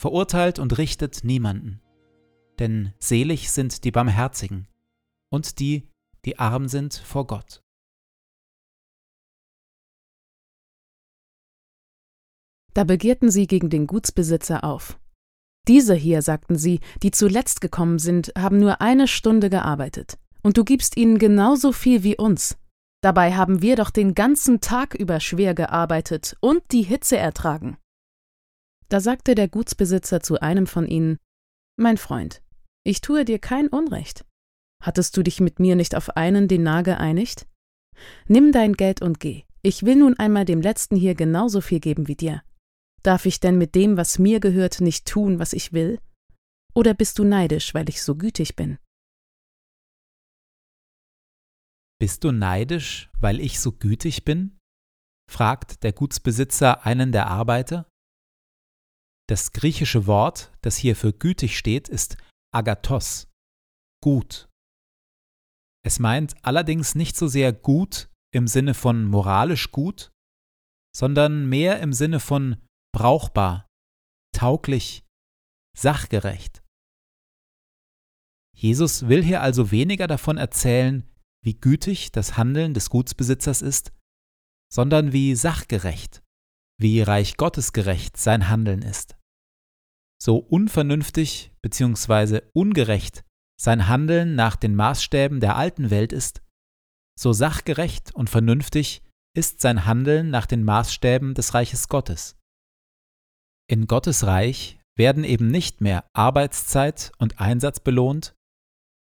verurteilt und richtet niemanden. Denn selig sind die Barmherzigen und die, die arm sind vor Gott. Da begehrten sie gegen den Gutsbesitzer auf. Diese hier, sagten sie, die zuletzt gekommen sind, haben nur eine Stunde gearbeitet, und du gibst ihnen genauso viel wie uns. Dabei haben wir doch den ganzen Tag über schwer gearbeitet und die Hitze ertragen. Da sagte der Gutsbesitzer zu einem von ihnen Mein Freund, ich tue dir kein Unrecht. Hattest du dich mit mir nicht auf einen Denar geeinigt? Nimm dein Geld und geh. Ich will nun einmal dem Letzten hier genauso viel geben wie dir. Darf ich denn mit dem, was mir gehört, nicht tun, was ich will? Oder bist du neidisch, weil ich so gütig bin? Bist du neidisch, weil ich so gütig bin? fragt der Gutsbesitzer einen der Arbeiter. Das griechische Wort, das hier für gütig steht, ist agathos, gut. Es meint allerdings nicht so sehr gut im Sinne von moralisch gut, sondern mehr im Sinne von brauchbar, tauglich, sachgerecht. Jesus will hier also weniger davon erzählen, wie gütig das Handeln des Gutsbesitzers ist, sondern wie sachgerecht, wie reich Gottesgerecht sein Handeln ist so unvernünftig bzw. ungerecht sein Handeln nach den Maßstäben der alten Welt ist, so sachgerecht und vernünftig ist sein Handeln nach den Maßstäben des Reiches Gottes. In Gottes Reich werden eben nicht mehr Arbeitszeit und Einsatz belohnt,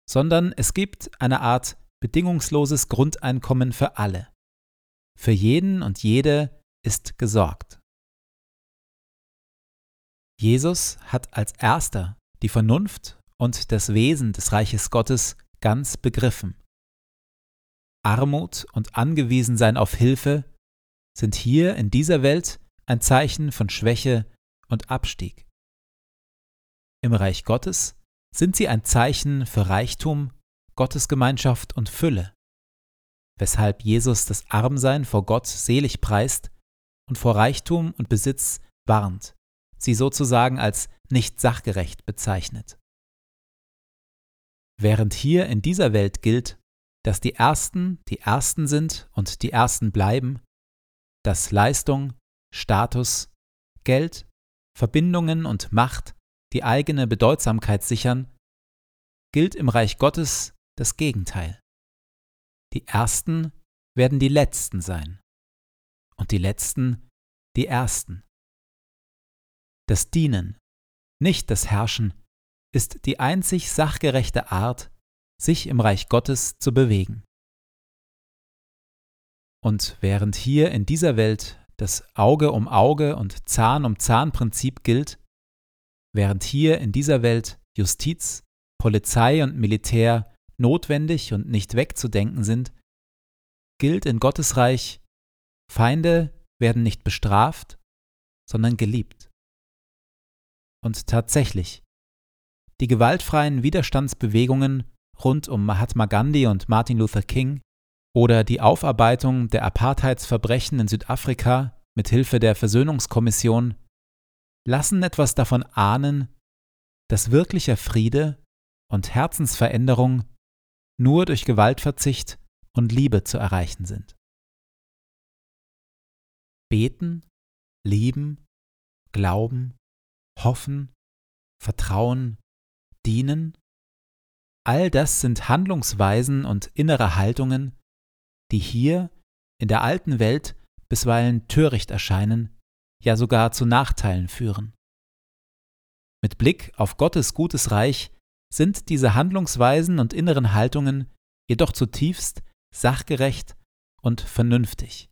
sondern es gibt eine Art bedingungsloses Grundeinkommen für alle. Für jeden und jede ist gesorgt. Jesus hat als erster die Vernunft und das Wesen des Reiches Gottes ganz begriffen. Armut und Angewiesensein auf Hilfe sind hier in dieser Welt ein Zeichen von Schwäche und Abstieg. Im Reich Gottes sind sie ein Zeichen für Reichtum, Gottesgemeinschaft und Fülle, weshalb Jesus das Armsein vor Gott selig preist und vor Reichtum und Besitz warnt, sie sozusagen als nicht sachgerecht bezeichnet. Während hier in dieser Welt gilt, dass die Ersten die Ersten sind und die Ersten bleiben, dass Leistung, Status, Geld, Verbindungen und Macht die eigene Bedeutsamkeit sichern, gilt im Reich Gottes das Gegenteil. Die Ersten werden die Letzten sein und die Letzten die Ersten. Das Dienen, nicht das Herrschen, ist die einzig sachgerechte Art, sich im Reich Gottes zu bewegen. Und während hier in dieser Welt das Auge um Auge und Zahn um Zahn Prinzip gilt, während hier in dieser Welt Justiz, Polizei und Militär notwendig und nicht wegzudenken sind, gilt in Gottes Reich, Feinde werden nicht bestraft, sondern geliebt. Und tatsächlich, die gewaltfreien Widerstandsbewegungen rund um Mahatma Gandhi und Martin Luther King oder die Aufarbeitung der Apartheidsverbrechen in Südafrika mit Hilfe der Versöhnungskommission lassen etwas davon ahnen, dass wirklicher Friede und Herzensveränderung nur durch Gewaltverzicht und Liebe zu erreichen sind. Beten, lieben, glauben, hoffen, vertrauen, dienen, all das sind Handlungsweisen und innere Haltungen, die hier in der alten Welt bisweilen töricht erscheinen, ja sogar zu Nachteilen führen. Mit Blick auf Gottes gutes Reich sind diese Handlungsweisen und inneren Haltungen jedoch zutiefst sachgerecht und vernünftig.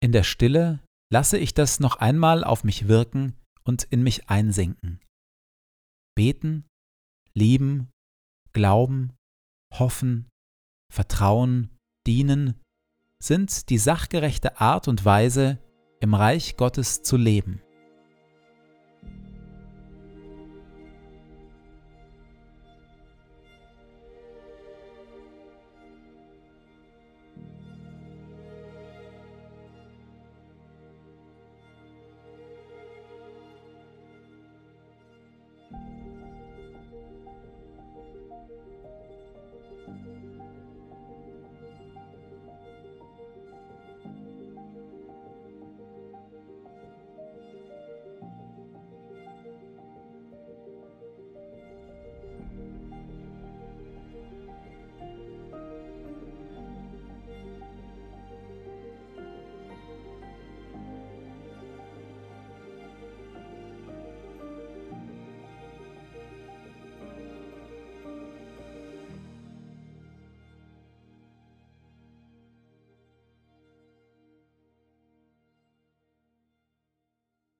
In der Stille lasse ich das noch einmal auf mich wirken und in mich einsinken. Beten, lieben, glauben, hoffen, vertrauen, dienen sind die sachgerechte Art und Weise, im Reich Gottes zu leben.